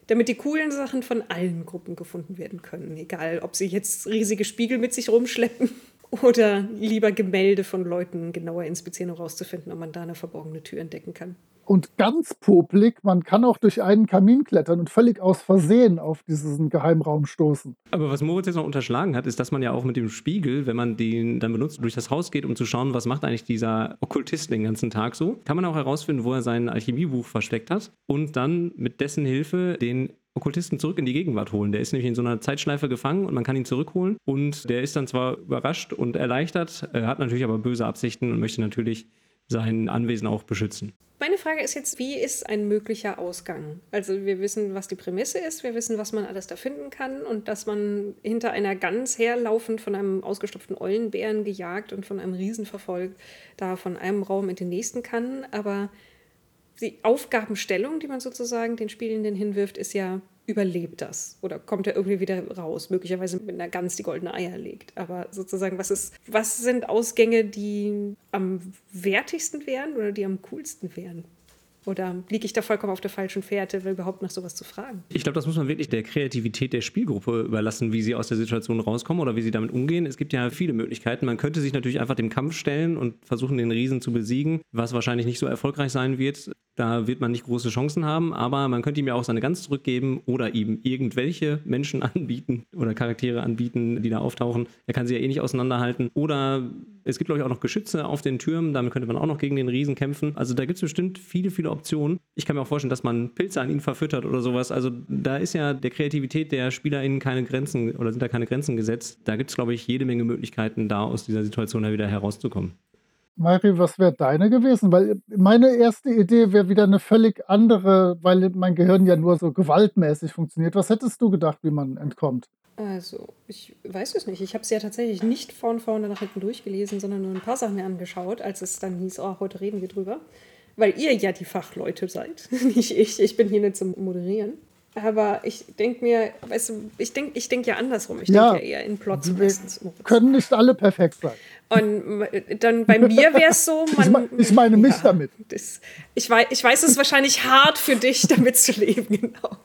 Damit die coolen Sachen von allen Gruppen gefunden werden können. Egal, ob sie jetzt riesige Spiegel mit sich rumschleppen oder lieber Gemälde von Leuten genauer inspizieren, um herauszufinden, ob man da eine verborgene Tür entdecken kann. Und ganz publik, man kann auch durch einen Kamin klettern und völlig aus Versehen auf diesen Geheimraum stoßen. Aber was Moritz jetzt noch unterschlagen hat, ist, dass man ja auch mit dem Spiegel, wenn man den dann benutzt, durch das Haus geht, um zu schauen, was macht eigentlich dieser Okkultist den ganzen Tag so, kann man auch herausfinden, wo er sein Alchemiebuch versteckt hat und dann mit dessen Hilfe den Okkultisten zurück in die Gegenwart holen. Der ist nämlich in so einer Zeitschleife gefangen und man kann ihn zurückholen. Und der ist dann zwar überrascht und erleichtert, er hat natürlich aber böse Absichten und möchte natürlich sein Anwesen auch beschützen. Meine Frage ist jetzt, wie ist ein möglicher Ausgang? Also wir wissen, was die Prämisse ist, wir wissen, was man alles da finden kann und dass man hinter einer Gans herlaufend von einem ausgestopften Eulenbären gejagt und von einem Riesen verfolgt, da von einem Raum in den nächsten kann. Aber die Aufgabenstellung, die man sozusagen den Spielenden hinwirft, ist ja, überlebt das? Oder kommt er irgendwie wieder raus? Möglicherweise mit einer Gans, die goldene Eier legt. Aber sozusagen, was, ist, was sind Ausgänge, die am wertigsten wären oder die am coolsten wären? Oder liege ich da vollkommen auf der falschen Fährte, überhaupt nach sowas zu fragen? Ich glaube, das muss man wirklich der Kreativität der Spielgruppe überlassen, wie sie aus der Situation rauskommen oder wie sie damit umgehen. Es gibt ja viele Möglichkeiten. Man könnte sich natürlich einfach dem Kampf stellen und versuchen, den Riesen zu besiegen, was wahrscheinlich nicht so erfolgreich sein wird. Da wird man nicht große Chancen haben, aber man könnte ihm ja auch seine Gans zurückgeben oder ihm irgendwelche Menschen anbieten oder Charaktere anbieten, die da auftauchen. Er kann sie ja eh nicht auseinanderhalten. Oder es gibt, glaube ich, auch noch Geschütze auf den Türmen, damit könnte man auch noch gegen den Riesen kämpfen. Also da gibt es bestimmt viele, viele Optionen. Ich kann mir auch vorstellen, dass man Pilze an ihn verfüttert oder sowas. Also da ist ja der Kreativität der SpielerInnen keine Grenzen oder sind da keine Grenzen gesetzt. Da gibt es, glaube ich, jede Menge Möglichkeiten, da aus dieser Situation wieder herauszukommen. Mari, was wäre deine gewesen? Weil meine erste Idee wäre wieder eine völlig andere, weil mein Gehirn ja nur so gewaltmäßig funktioniert. Was hättest du gedacht, wie man entkommt? Also, ich weiß es nicht. Ich habe es ja tatsächlich nicht von vorne nach hinten durchgelesen, sondern nur ein paar Sachen mir angeschaut, als es dann hieß, oh, heute reden wir drüber. Weil ihr ja die Fachleute seid, nicht ich. Ich bin hier nicht zum Moderieren. Aber ich denke mir, weißt du, ich denke ich denk ja andersrum. Ich Ja. denke ja eher in Plots Wir meistens. Können nicht alle perfekt sein. Und dann bei mir wäre es so, man. Ich mein- ich meine mich damit. Das, ich, weiß, ich weiß, es ist wahrscheinlich hart für dich, damit zu leben, genau.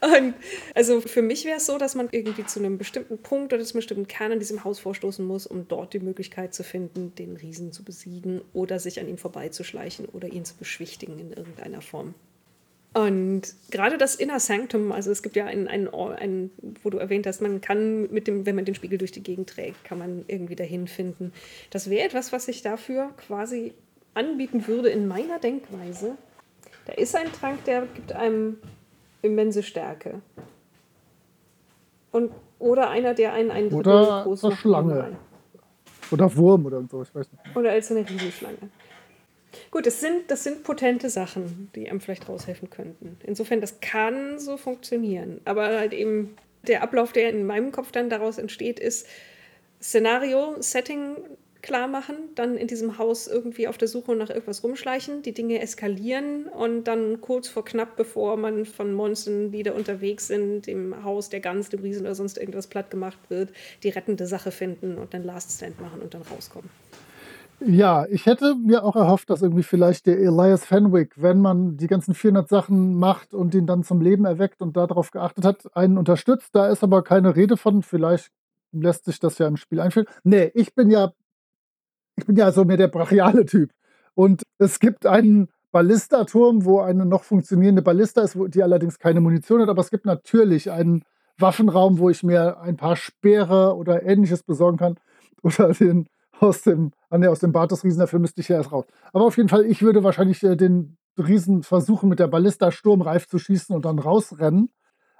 Und also für mich wäre es so, dass man irgendwie zu einem bestimmten Punkt oder zu einem bestimmten Kern in diesem Haus vorstoßen muss, um dort die Möglichkeit zu finden, den Riesen zu besiegen oder sich an ihm vorbeizuschleichen oder ihn zu beschwichtigen in irgendeiner Form. Und gerade das Inner Sanctum, also es gibt ja einen, einen, einen, wo du erwähnt hast, man kann mit dem, wenn man den Spiegel durch die Gegend trägt, kann man irgendwie dahin finden. Das wäre etwas, was ich dafür quasi anbieten würde in meiner Denkweise. Da ist ein Trank, der gibt einem immense Stärke. Und, oder einer, der einen ein Oder groß macht. Schlange. Oder Wurm oder so, ich weiß nicht. Oder als eine Riesenschlange. Gut, das sind, das sind potente Sachen, die einem vielleicht raushelfen könnten. Insofern, das kann so funktionieren. Aber halt eben der Ablauf, der in meinem Kopf dann daraus entsteht, ist Szenario, Setting klar machen, dann in diesem Haus irgendwie auf der Suche nach irgendwas rumschleichen, die Dinge eskalieren und dann kurz vor knapp, bevor man von Monstern, die da unterwegs sind, dem Haus der Gans, dem Riesen oder sonst irgendwas platt gemacht wird, die rettende Sache finden und dann Last Stand machen und dann rauskommen. Ja, ich hätte mir auch erhofft, dass irgendwie vielleicht der Elias Fenwick, wenn man die ganzen 400 Sachen macht und ihn dann zum Leben erweckt und darauf geachtet hat, einen unterstützt. Da ist aber keine Rede von. Vielleicht lässt sich das ja im Spiel einführen. Nee, ich bin ja, ich bin ja so mehr der brachiale Typ. Und es gibt einen Ballistaturm, wo eine noch funktionierende Ballista ist, die allerdings keine Munition hat. Aber es gibt natürlich einen Waffenraum, wo ich mir ein paar Speere oder ähnliches besorgen kann. Oder den aus dem, ah, nee, aus dem Bart des Riesen, dafür müsste ich ja erst raus. Aber auf jeden Fall, ich würde wahrscheinlich äh, den Riesen versuchen, mit der Ballista sturmreif zu schießen und dann rausrennen.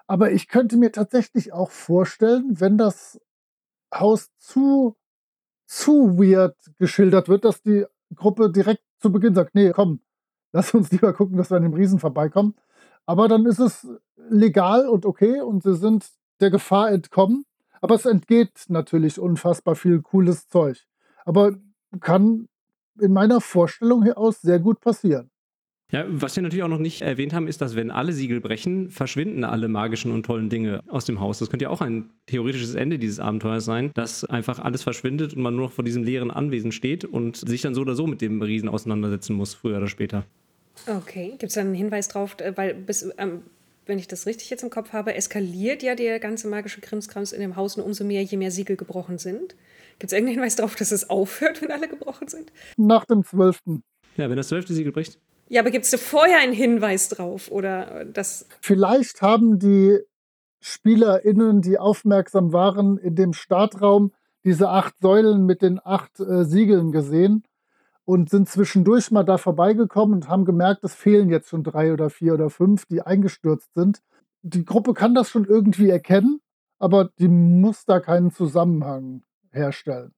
Aber ich könnte mir tatsächlich auch vorstellen, wenn das Haus zu, zu weird geschildert wird, dass die Gruppe direkt zu Beginn sagt, nee, komm, lass uns lieber gucken, dass wir an dem Riesen vorbeikommen. Aber dann ist es legal und okay und sie sind der Gefahr entkommen. Aber es entgeht natürlich unfassbar viel cooles Zeug. Aber kann in meiner Vorstellung hier aus sehr gut passieren. Ja, was wir natürlich auch noch nicht erwähnt haben, ist, dass wenn alle Siegel brechen, verschwinden alle magischen und tollen Dinge aus dem Haus. Das könnte ja auch ein theoretisches Ende dieses Abenteuers sein, dass einfach alles verschwindet und man nur noch vor diesem leeren Anwesen steht und sich dann so oder so mit dem Riesen auseinandersetzen muss, früher oder später. Okay, gibt es da einen Hinweis drauf, äh, weil bis, ähm, wenn ich das richtig jetzt im Kopf habe, eskaliert ja der ganze magische Krimskrams in dem Haus nur umso mehr, je mehr Siegel gebrochen sind. Gibt es irgendeinen Hinweis darauf, dass es aufhört, wenn alle gebrochen sind? Nach dem 12. Ja, wenn das zwölfte Siegel bricht. Ja, aber gibt es da vorher einen Hinweis drauf? Oder äh, das. Vielleicht haben die SpielerInnen, die aufmerksam waren, in dem Startraum diese acht Säulen mit den acht äh, Siegeln gesehen und sind zwischendurch mal da vorbeigekommen und haben gemerkt, es fehlen jetzt schon drei oder vier oder fünf, die eingestürzt sind. Die Gruppe kann das schon irgendwie erkennen, aber die muss da keinen Zusammenhang herstellen.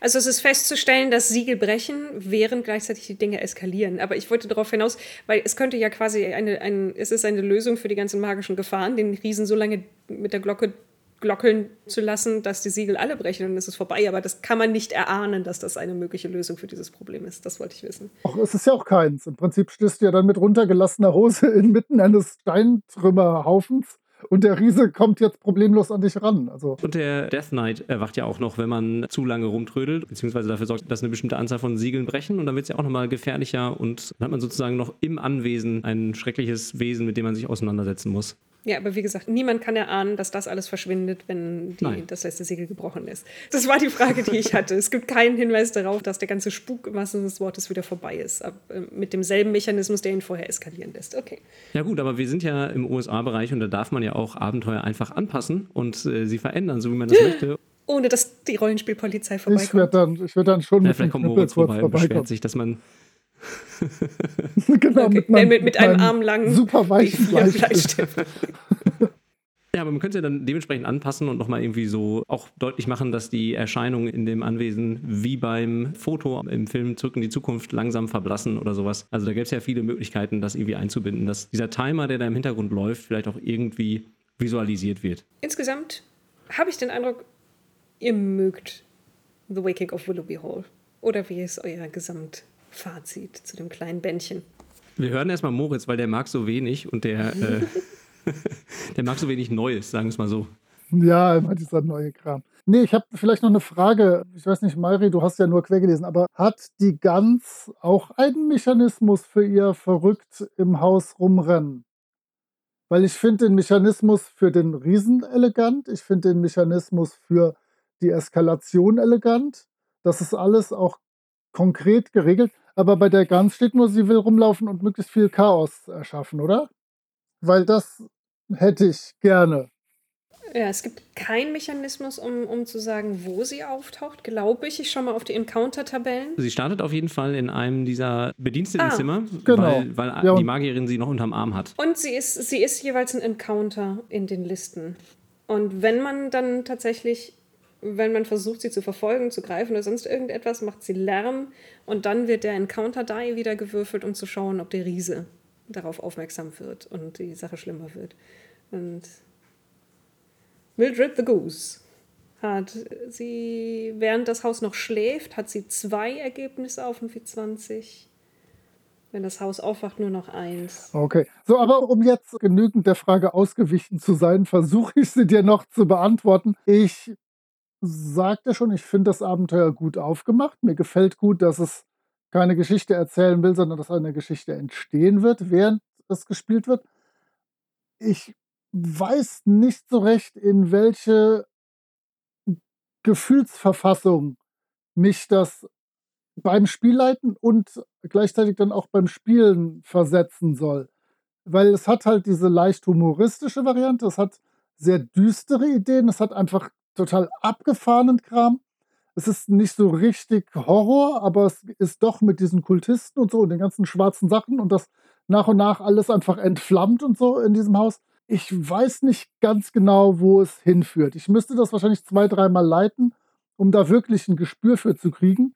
Also es ist festzustellen, dass Siegel brechen, während gleichzeitig die Dinge eskalieren. Aber ich wollte darauf hinaus, weil es könnte ja quasi eine, ein, es ist eine Lösung für die ganzen magischen Gefahren, den Riesen so lange mit der Glocke glockeln zu lassen, dass die Siegel alle brechen und dann ist es vorbei. Aber das kann man nicht erahnen, dass das eine mögliche Lösung für dieses Problem ist. Das wollte ich wissen. Ach, es ist ja auch keins. Im Prinzip stehst du ja dann mit runtergelassener Hose inmitten eines Steintrümmerhaufens und der Riese kommt jetzt problemlos an dich ran. Also Und der Death Knight erwacht ja auch noch, wenn man zu lange rumtrödelt, beziehungsweise dafür sorgt, dass eine bestimmte Anzahl von Siegeln brechen. Und dann wird es ja auch nochmal gefährlicher und dann hat man sozusagen noch im Anwesen ein schreckliches Wesen, mit dem man sich auseinandersetzen muss. Ja, aber wie gesagt, niemand kann erahnen, dass das alles verschwindet, wenn die, das letzte Segel gebrochen ist. Das war die Frage, die ich hatte. Es gibt keinen Hinweis darauf, dass der ganze Spuk im wahrsten Sinne des Wortes wieder vorbei ist. Aber, äh, mit demselben Mechanismus, der ihn vorher eskalieren lässt. Okay. Ja gut, aber wir sind ja im USA-Bereich und da darf man ja auch Abenteuer einfach anpassen und äh, sie verändern, so wie man das möchte. Ohne dass die Rollenspielpolizei ich vorbeikommt. werde dann, ich werd dann schon Ja, mit dem vielleicht kommt Moritz vorbei und beschwert vorbeikommen. sich, dass man genau, Okay. mit, meinem, mit, mit einem Arm lang super weichen. Bleistift. Ja, aber man könnte es ja dann dementsprechend anpassen und nochmal irgendwie so auch deutlich machen, dass die Erscheinungen in dem Anwesen wie beim Foto im Film Zurück in die Zukunft langsam verblassen oder sowas. Also da gäbe es ja viele Möglichkeiten, das irgendwie einzubinden, dass dieser Timer, der da im Hintergrund läuft, vielleicht auch irgendwie visualisiert wird. Insgesamt habe ich den Eindruck, ihr mögt The Waking of Willoughby Hall. Oder wie ist euer Gesamtfazit zu dem kleinen Bändchen? Wir hören erstmal Moritz, weil der mag so wenig und der, äh, der mag so wenig Neues, sagen wir es mal so. Ja, immer dieser neue Kram. Nee, ich habe vielleicht noch eine Frage. Ich weiß nicht, Mayri, du hast ja nur quer gelesen, aber hat die Gans auch einen Mechanismus für ihr verrückt im Haus rumrennen? Weil ich finde den Mechanismus für den Riesen elegant, ich finde den Mechanismus für die Eskalation elegant. Das ist alles auch konkret geregelt. Aber bei der Gans steht nur, sie will rumlaufen und möglichst viel Chaos erschaffen, oder? Weil das hätte ich gerne. Ja, es gibt keinen Mechanismus, um, um zu sagen, wo sie auftaucht, glaube ich. Ich schaue mal auf die Encounter-Tabellen. Sie startet auf jeden Fall in einem dieser Bedienstetenzimmer, Genau. weil, weil Ja, die Magierin sie noch unterm Arm hat. Und sie ist, sie ist jeweils ein Encounter in den Listen. Und wenn man dann tatsächlich, wenn man versucht, sie zu verfolgen, zu greifen oder sonst irgendetwas, macht sie Lärm und dann wird der Encounter-Die wieder gewürfelt, um zu schauen, ob der Riese darauf aufmerksam wird und die Sache schlimmer wird. Und Mildred the Goose hat sie, während das Haus noch schläft, hat sie zwei Ergebnisse auf und wie 20. Wenn das Haus aufwacht, nur noch eins. Okay. So, aber um jetzt genügend der Frage ausgewichen zu sein, versuche ich sie dir noch zu beantworten. Ich sagte schon, ich finde das Abenteuer gut aufgemacht. Mir gefällt gut, dass es keine Geschichte erzählen will, sondern dass eine Geschichte entstehen wird, während es gespielt wird. Ich weiß nicht so recht, in welche Gefühlsverfassung mich das beim Spielleiten und gleichzeitig dann auch beim Spielen versetzen soll. Weil es hat halt diese leicht humoristische Variante, es hat sehr düstere Ideen, es hat einfach total abgefahrenen Kram. Es ist nicht so richtig Horror, aber es ist doch mit diesen Kultisten und so und den ganzen schwarzen Sachen und das nach und nach alles einfach entflammt und so in diesem Haus. Ich weiß nicht ganz genau, wo es hinführt. Ich müsste das wahrscheinlich zwei, dreimal leiten, um da wirklich ein Gespür für zu kriegen.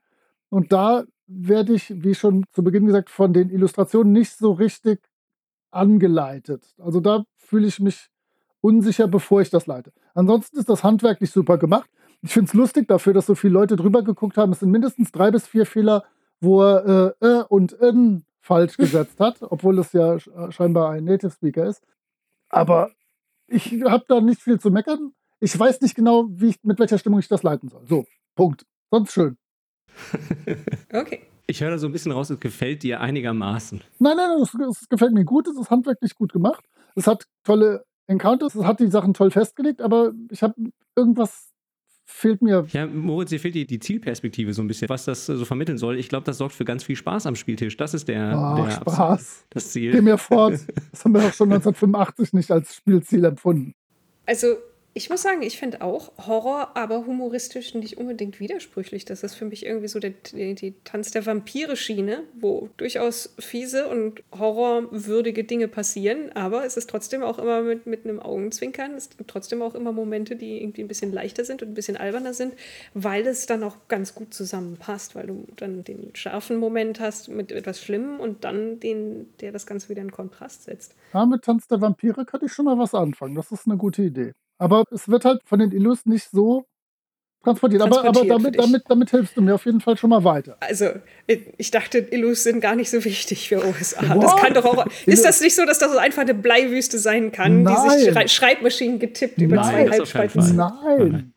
Und da werde ich, wie schon zu Beginn gesagt, von den Illustrationen nicht so richtig angeleitet. Also da fühle ich mich unsicher, bevor ich das leite. Ansonsten ist das handwerklich super gemacht. Ich finde es lustig dafür, dass so viele Leute drüber geguckt haben. Es sind mindestens drei bis vier Fehler, wo er äh, äh und in falsch gesetzt hat, obwohl es ja sch- scheinbar ein Native Speaker ist. Aber ich habe da nicht viel zu meckern. Ich weiß nicht genau, wie ich, mit welcher Stimmung ich das leiten soll. So, Punkt. Sonst schön. Okay. Ich höre da so ein bisschen raus, es gefällt dir einigermaßen. Nein, nein, es gefällt mir gut. Es ist handwerklich gut gemacht. Es hat tolle Encounters. Es hat die Sachen toll festgelegt, aber ich habe irgendwas fehlt mir. Ja, Moritz, dir fehlt die, die Zielperspektive so ein bisschen, was das äh, so vermitteln soll. Ich glaube, das sorgt für ganz viel Spaß am Spieltisch. Das ist der, Ach, der Spaß. das Geh Ziel. mir fort. Das haben wir doch schon 1985 nicht als Spielziel empfunden. Also, ich muss sagen, ich finde auch Horror, aber humoristisch nicht unbedingt widersprüchlich. Das ist für mich irgendwie so der, die, die Tanz der Vampire-Schiene, wo durchaus fiese und horrorwürdige Dinge passieren, aber es ist trotzdem auch immer mit, mit einem Augenzwinkern. Es gibt trotzdem auch immer Momente, die irgendwie ein bisschen leichter sind und ein bisschen alberner sind, weil es dann auch ganz gut zusammenpasst, weil du dann den scharfen Moment hast mit etwas Schlimmem und dann den, der das Ganze wieder in Kontrast setzt. Ja, mit Tanz der Vampire kann ich schon mal was anfangen. Das ist eine gute Idee. Aber es wird halt von den Illus nicht so transportiert. Aber, aber damit, damit, damit hilfst du mir auf jeden Fall schon mal weiter. Also, ich dachte, Illus sind gar nicht so wichtig für USA. What? Das kann doch auch. Ist das nicht so, dass das einfach eine Bleiwüste sein kann, Nein. die sich Schrei Schreibmaschinen getippt über Nein. zwei Halbspalten? Nein.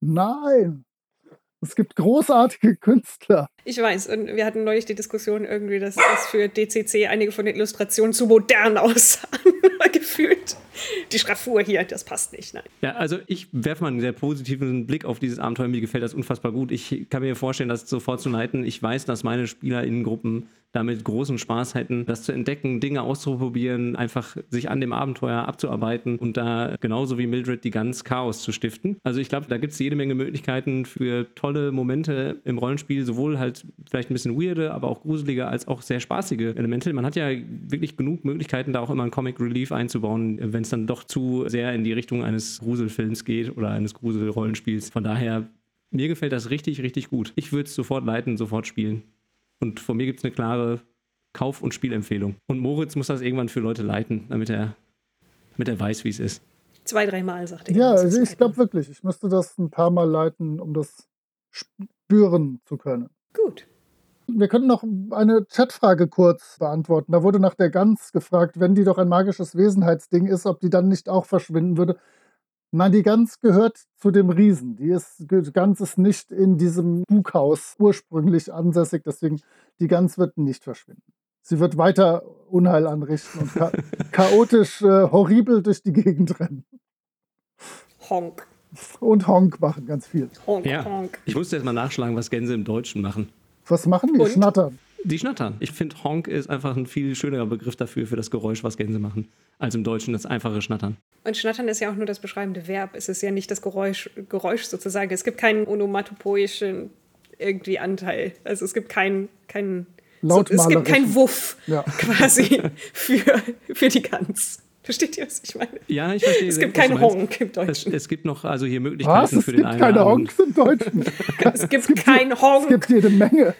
Nein. Es gibt großartige Künstler. Ich weiß, und wir hatten neulich die Diskussion irgendwie, dass das für DCC einige von den Illustrationen zu modern aussahen, gefühlt. Die Schraffur hier, das passt nicht, nein. Ja, also ich werfe mal einen sehr positiven Blick auf dieses Abenteuer. Mir gefällt das unfassbar gut. Ich kann mir vorstellen, das sofort zu leiten. Ich weiß, dass meine SpielerInnengruppen damit großen Spaß hätten, das zu entdecken, Dinge auszuprobieren, einfach sich an dem Abenteuer abzuarbeiten und da genauso wie Mildred die ganz Chaos zu stiften. Also ich glaube, da gibt es jede Menge Möglichkeiten für tolle Momente im Rollenspiel, sowohl halt vielleicht ein bisschen weirde, aber auch gruselige, als auch sehr spaßige Elemente. Man hat ja wirklich genug Möglichkeiten, da auch immer ein Comic Relief einzubauen, wenn es dann doch zu sehr in die Richtung eines Gruselfilms geht oder eines Gruselrollenspiels. Von daher, mir gefällt das richtig, richtig gut. Ich würde es sofort leiten, sofort spielen. Und von mir gibt es eine klare Kauf- und Spielempfehlung. Und Moritz muss das irgendwann für Leute leiten, damit er, damit er weiß, wie es ist. Zwei, dreimal, sagt er. Ja, also ich glaube wirklich, ich müsste das ein paar Mal leiten, um das spüren zu können. Gut. Wir können noch eine Chatfrage kurz beantworten. Da wurde nach der Gans gefragt, wenn die doch ein magisches Wesenheitsding ist, ob die dann nicht auch verschwinden würde. Nein, die Gans gehört zu dem Riesen. Die ist, die Gans ist nicht in diesem Bughaus ursprünglich ansässig, deswegen die Gans wird nicht verschwinden. Sie wird weiter Unheil anrichten und cha chaotisch äh, horribel durch die Gegend rennen. Honk. Und Honk machen ganz viel. Honk, Ja, honk. ich musste jetzt mal nachschlagen, was Gänse im Deutschen machen. Was machen die? Und? Schnattern. Die schnattern. Ich finde, Honk ist einfach ein viel schönerer Begriff dafür, für das Geräusch, was Gänse machen, als im Deutschen das einfache Schnattern. Und Schnattern ist ja auch nur das beschreibende Verb. Es ist ja nicht das Geräusch, Geräusch sozusagen. Es gibt keinen onomatopoischen irgendwie Anteil. Also es gibt keinen keinen so, es gibt keinen Wuff Ja. quasi für, für die Gans. Versteht ihr, was ich meine? Ja, ich verstehe. Es gibt was keinen. Honk im Es, Deutschen. es gibt noch also hier Was? Möglichkeiten Es für den gibt einen keine oder anderen. Honks im Deutschen. Es gibt keinen Es Honk. gibt jede Menge.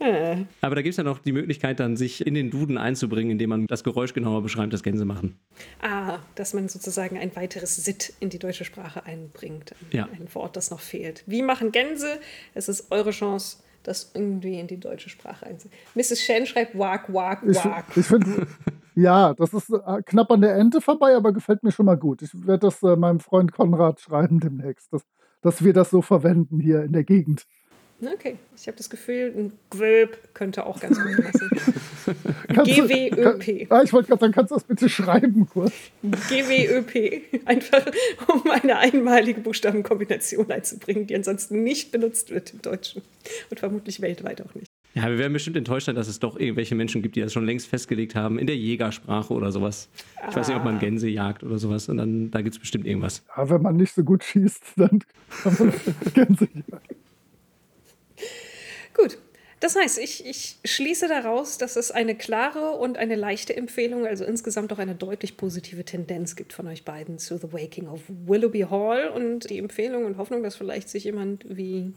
Aber da gibt es ja noch die Möglichkeit, dann sich in den Duden einzubringen, indem man das Geräusch genauer beschreibt, das Gänse machen. Ah, dass man sozusagen ein weiteres Sit in die deutsche Sprache einbringt. Ein, Ja. ein Wort, das noch fehlt. Wie machen Gänse? Es ist eure Chance, das irgendwie in die deutsche Sprache einzubringen. Mrs. Shen schreibt Wag, Wag, Ich, Wag. ich finde, ja, das ist äh, knapp an der Ente vorbei, aber gefällt mir schon mal gut. Ich werde das äh, meinem Freund Konrad schreiben demnächst, dass, dass wir das so verwenden hier in der Gegend. Okay, ich habe das Gefühl, ein Gwölb könnte auch ganz gut passen. GWÖP. Ah, ich wollte gerade sagen, kannst du das bitte schreiben kurz? GWÖP. Einfach um eine einmalige Buchstabenkombination einzubringen, die ansonsten nicht benutzt wird im Deutschen. Und vermutlich weltweit auch nicht. Ja, wir werden bestimmt enttäuscht sein, dass es doch irgendwelche Menschen gibt, die das schon längst festgelegt haben, in der Jägersprache oder sowas. Ich weiß nicht, ob man Gänse jagt oder sowas. Und dann da gibt es bestimmt irgendwas. Ja, wenn man nicht so gut schießt, dann kann man Gänse jagen. Das heißt, ich, ich schließe daraus, dass es eine klare und eine leichte Empfehlung, also insgesamt auch eine deutlich positive Tendenz gibt von euch beiden zu The Waking of Willoughby Hall und die Empfehlung und Hoffnung, dass vielleicht sich jemand wie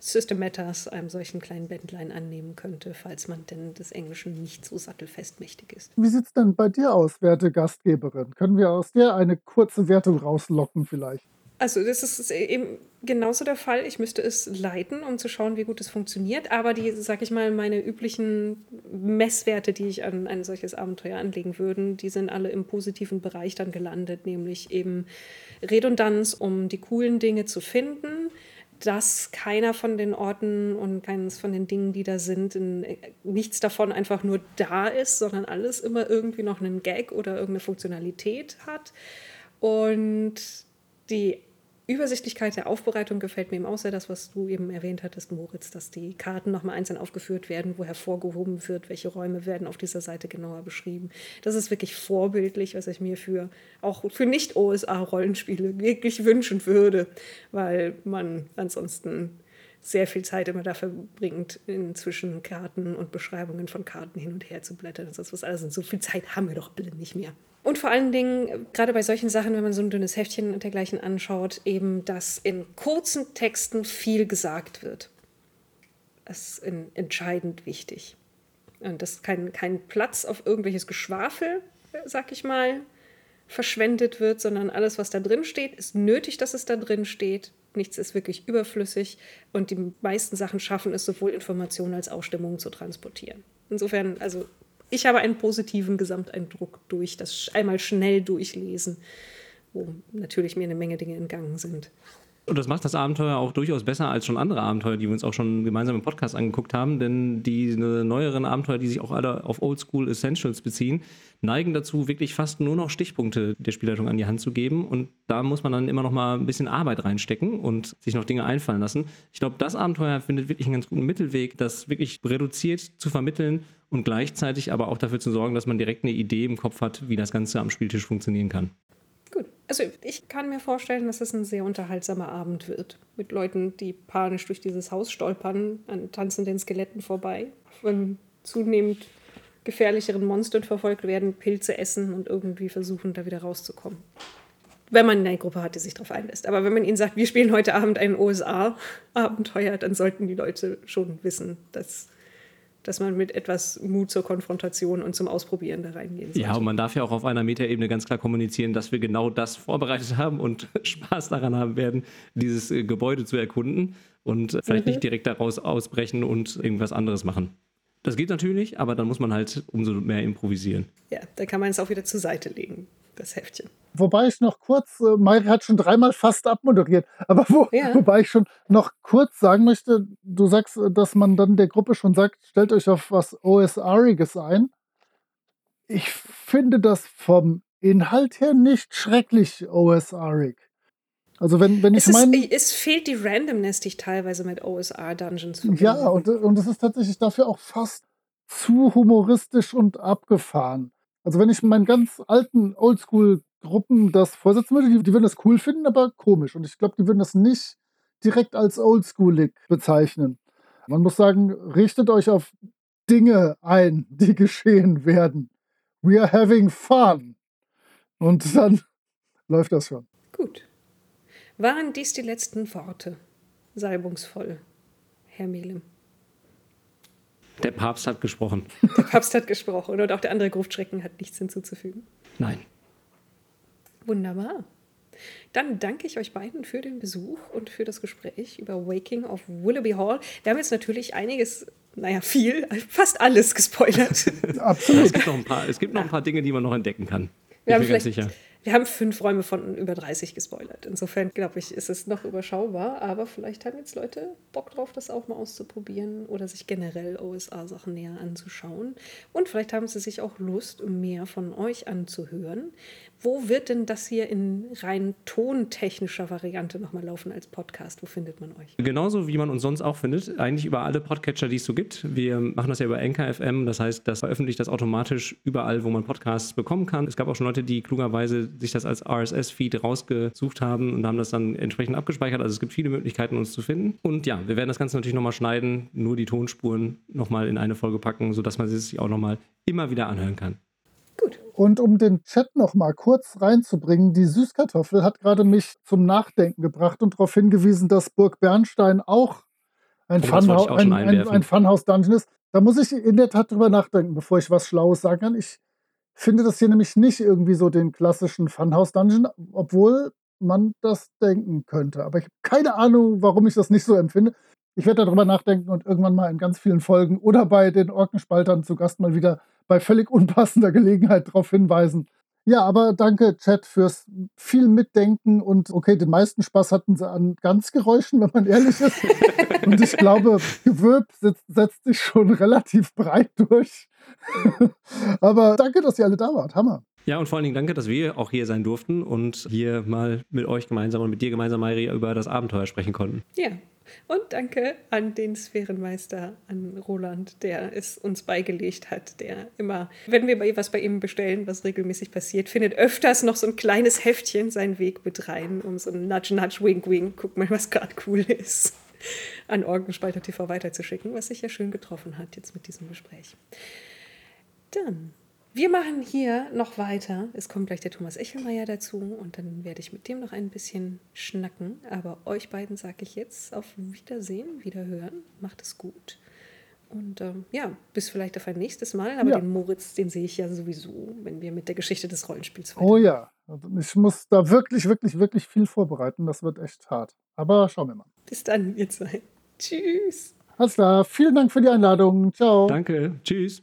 System Matters einem solchen kleinen Bändlein annehmen könnte, falls man denn des Englischen nicht so sattelfest mächtig ist. Wie sieht es denn bei dir aus, werte Gastgeberin? Können wir aus dir eine kurze Wertung rauslocken vielleicht? Also das ist eben genauso der Fall. Ich müsste es leiten, um zu schauen, wie gut es funktioniert. Aber die, sag ich mal, meine üblichen Messwerte, die ich an ein solches Abenteuer anlegen würde, die sind alle im positiven Bereich dann gelandet, nämlich eben Redundanz, um die coolen Dinge zu finden, dass keiner von den Orten und keines von den Dingen, die da sind, in, nichts davon einfach nur da ist, sondern alles immer irgendwie noch einen Gag oder irgendeine Funktionalität hat. Und die Übersichtlichkeit der Aufbereitung gefällt mir eben auch sehr, das, was du eben erwähnt hattest, Moritz, dass die Karten nochmal einzeln aufgeführt werden, wo hervorgehoben wird, welche Räume werden auf dieser Seite genauer beschrieben. Das ist wirklich vorbildlich, was ich mir für auch für Nicht-OSA-Rollenspiele wirklich wünschen würde, weil man ansonsten sehr viel Zeit immer dafür bringt, inzwischen Karten und Beschreibungen von Karten hin und her zu blättern. und sonst was alles. Und so viel Zeit haben wir doch bitte nicht mehr. Und vor allen Dingen, gerade bei solchen Sachen, wenn man so ein dünnes Heftchen und dergleichen anschaut, eben, dass in kurzen Texten viel gesagt wird. Das ist entscheidend wichtig. Und das ist kein, kein Platz auf irgendwelches Geschwafel, sag ich mal, verschwendet wird, sondern alles, was da drin steht, ist nötig, dass es da drin steht. Nichts ist wirklich überflüssig und die meisten Sachen schaffen es, sowohl Informationen als auch Stimmungen zu transportieren. Insofern, also ich habe einen positiven Gesamteindruck durch das einmal schnell durchlesen, wo natürlich mir eine Menge Dinge entgangen sind. Und das macht das Abenteuer auch durchaus besser als schon andere Abenteuer, die wir uns auch schon gemeinsam im Podcast angeguckt haben. Denn die neueren Abenteuer, die sich auch alle auf Oldschool Essentials beziehen, neigen dazu, wirklich fast nur noch Stichpunkte der Spielleitung an die Hand zu geben. Und da muss man dann immer noch mal ein bisschen Arbeit reinstecken und sich noch Dinge einfallen lassen. Ich glaube, das Abenteuer findet wirklich einen ganz guten Mittelweg, das wirklich reduziert zu vermitteln und gleichzeitig aber auch dafür zu sorgen, dass man direkt eine Idee im Kopf hat, wie das Ganze am Spieltisch funktionieren kann. Also ich kann mir vorstellen, dass es ein sehr unterhaltsamer Abend wird. Mit Leuten, die panisch durch dieses Haus stolpern, an tanzenden Skeletten vorbei, von zunehmend gefährlicheren Monstern verfolgt werden, Pilze essen und irgendwie versuchen, da wieder rauszukommen. Wenn man eine Gruppe hat, die sich darauf einlässt. Aber wenn man ihnen sagt, wir spielen heute Abend ein OSA-Abenteuer, dann sollten die Leute schon wissen, dass dass man mit etwas Mut zur Konfrontation und zum Ausprobieren da reingehen sollte. Ja, und man darf ja auch auf einer Metaebene ganz klar kommunizieren, dass wir genau das vorbereitet haben und Spaß daran haben werden, dieses äh, Gebäude zu erkunden und vielleicht mhm. nicht direkt daraus ausbrechen und irgendwas anderes machen. Das geht natürlich, aber dann muss man halt umso mehr improvisieren. Ja, da kann man es auch wieder zur Seite legen das Heftchen. Wobei ich noch kurz, äh, Mairi hat schon dreimal fast abmoderiert, aber wo, ja. wobei ich schon noch kurz sagen möchte, du sagst, äh, dass man dann der Gruppe schon sagt, stellt euch auf was OSRiges ein. Ich finde das vom Inhalt her nicht schrecklich OSRig. Also wenn, wenn ich meine... Es fehlt die Randomness, die ich teilweise mit OSR-Dungeons verbinde. Ja, und, und es ist tatsächlich dafür auch fast zu humoristisch und abgefahren. Also wenn ich meinen ganz alten Oldschool-Gruppen das vorsetzen würde, die, die, würden das cool finden, aber komisch. Und ich glaube, die würden das nicht direkt als oldschoolig bezeichnen. Man muss sagen, richtet euch auf Dinge ein, die geschehen werden. We are having fun. Und dann läuft das schon. Gut. Waren dies die letzten Worte? Salbungsvoll, Herr Melem. Der Papst hat gesprochen. Der Papst hat gesprochen und auch der andere Gruftschrecken hat nichts hinzuzufügen. Nein. Wunderbar. Dann danke ich euch beiden für den Besuch und für das Gespräch über Waking of Willoughby Hall. Wir haben jetzt natürlich einiges, naja, viel, fast alles gespoilert. Absolut. Es gibt noch ein paar, es gibt noch ein paar Dinge, die man noch entdecken kann. Wir ich bin ganz sicher. Wir haben fünf Räume von über 30 gespoilert. Insofern glaube ich, ist es noch überschaubar. Aber vielleicht haben jetzt Leute Bock drauf, das auch mal auszuprobieren oder sich generell OSA-Sachen näher anzuschauen. Und vielleicht haben sie sich auch Lust, mehr von euch anzuhören. Wo wird denn das hier in rein tontechnischer Variante nochmal laufen als Podcast? Wo findet man euch? Genauso wie man uns sonst auch findet. Eigentlich über alle Podcatcher, die es so gibt. Wir machen das ja über NKFM. Das heißt, das veröffentlicht das automatisch überall, wo man Podcasts bekommen kann. Es gab auch schon Leute, die klugerweise sich das als RSS-Feed rausgesucht haben und haben das dann entsprechend abgespeichert. Also es gibt viele Möglichkeiten, uns zu finden. Und ja, wir werden das Ganze natürlich nochmal schneiden, nur die Tonspuren nochmal in eine Folge packen, sodass man sich auch nochmal immer wieder anhören kann. Gut. Und um den Chat nochmal kurz reinzubringen, die Süßkartoffel hat gerade mich zum Nachdenken gebracht und darauf hingewiesen, dass Burg Bernstein auch ein, oh, Funhaus, ein, ein, ein Funhouse-Dungeon ist. Da muss ich in der Tat drüber nachdenken, bevor ich was Schlaues sagen kann. Ich finde das hier nämlich nicht irgendwie so den klassischen Funhouse-Dungeon, obwohl man das denken könnte. Aber ich habe keine Ahnung, warum ich das nicht so empfinde. Ich werde darüber nachdenken und irgendwann mal in ganz vielen Folgen oder bei den Orkenspaltern zu Gast mal wieder bei völlig unpassender Gelegenheit darauf hinweisen. Ja, aber danke, Chat, fürs viel Mitdenken und okay, den meisten Spaß hatten sie an Ganzgeräuschen, wenn man ehrlich ist. und ich glaube, Gewölb setzt, setzt sich schon relativ breit durch. Aber danke, dass ihr alle da wart. Hammer. Ja, und vor allen Dingen danke, dass wir auch hier sein durften und hier mal mit euch gemeinsam und mit dir gemeinsam, Mairi, über das Abenteuer sprechen konnten. Ja, und danke an den Sphärenmeister, an Roland, der es uns beigelegt hat, der immer, wenn wir was bei ihm bestellen, was regelmäßig passiert, findet öfters noch so ein kleines Heftchen seinen Weg mit rein, um so ein Nudge, Nudge, Wink, Wink, guck mal, was gerade cool ist an Orgenspalter TV weiterzuschicken, was sich ja schön getroffen hat jetzt mit diesem Gespräch. Dann, wir machen hier noch weiter. Es kommt gleich der Thomas Echelmeier dazu und dann werde ich mit dem noch ein bisschen schnacken. Aber euch beiden sage ich jetzt auf Wiedersehen, Wiederhören. Macht es gut. Und ähm, ja, bis vielleicht auf ein nächstes Mal. Aber ja. den Moritz, den sehe ich ja sowieso, wenn wir mit der Geschichte des Rollenspiels weitermachen. Oh ja, ich muss da wirklich, wirklich, wirklich viel vorbereiten. Das wird echt hart. Aber schauen wir mal. Bis dann, ihr zwei. Tschüss. Alles klar. Vielen Dank für die Einladung. Ciao. Danke. Tschüss.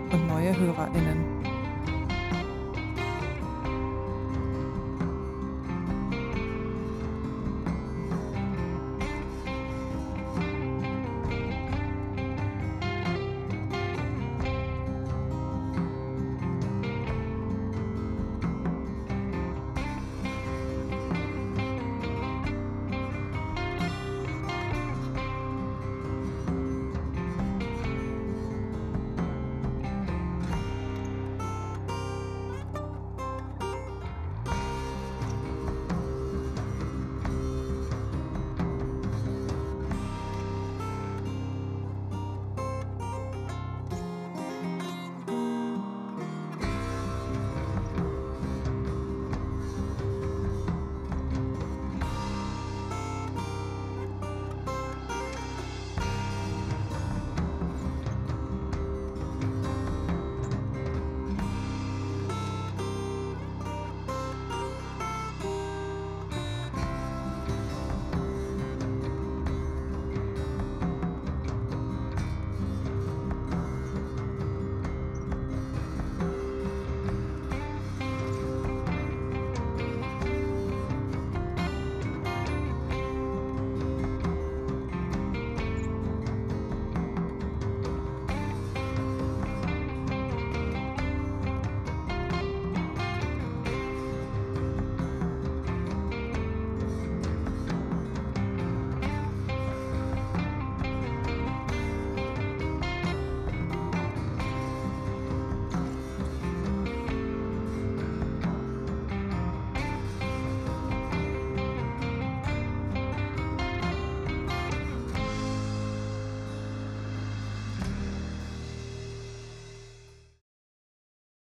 und neue HörerInnen.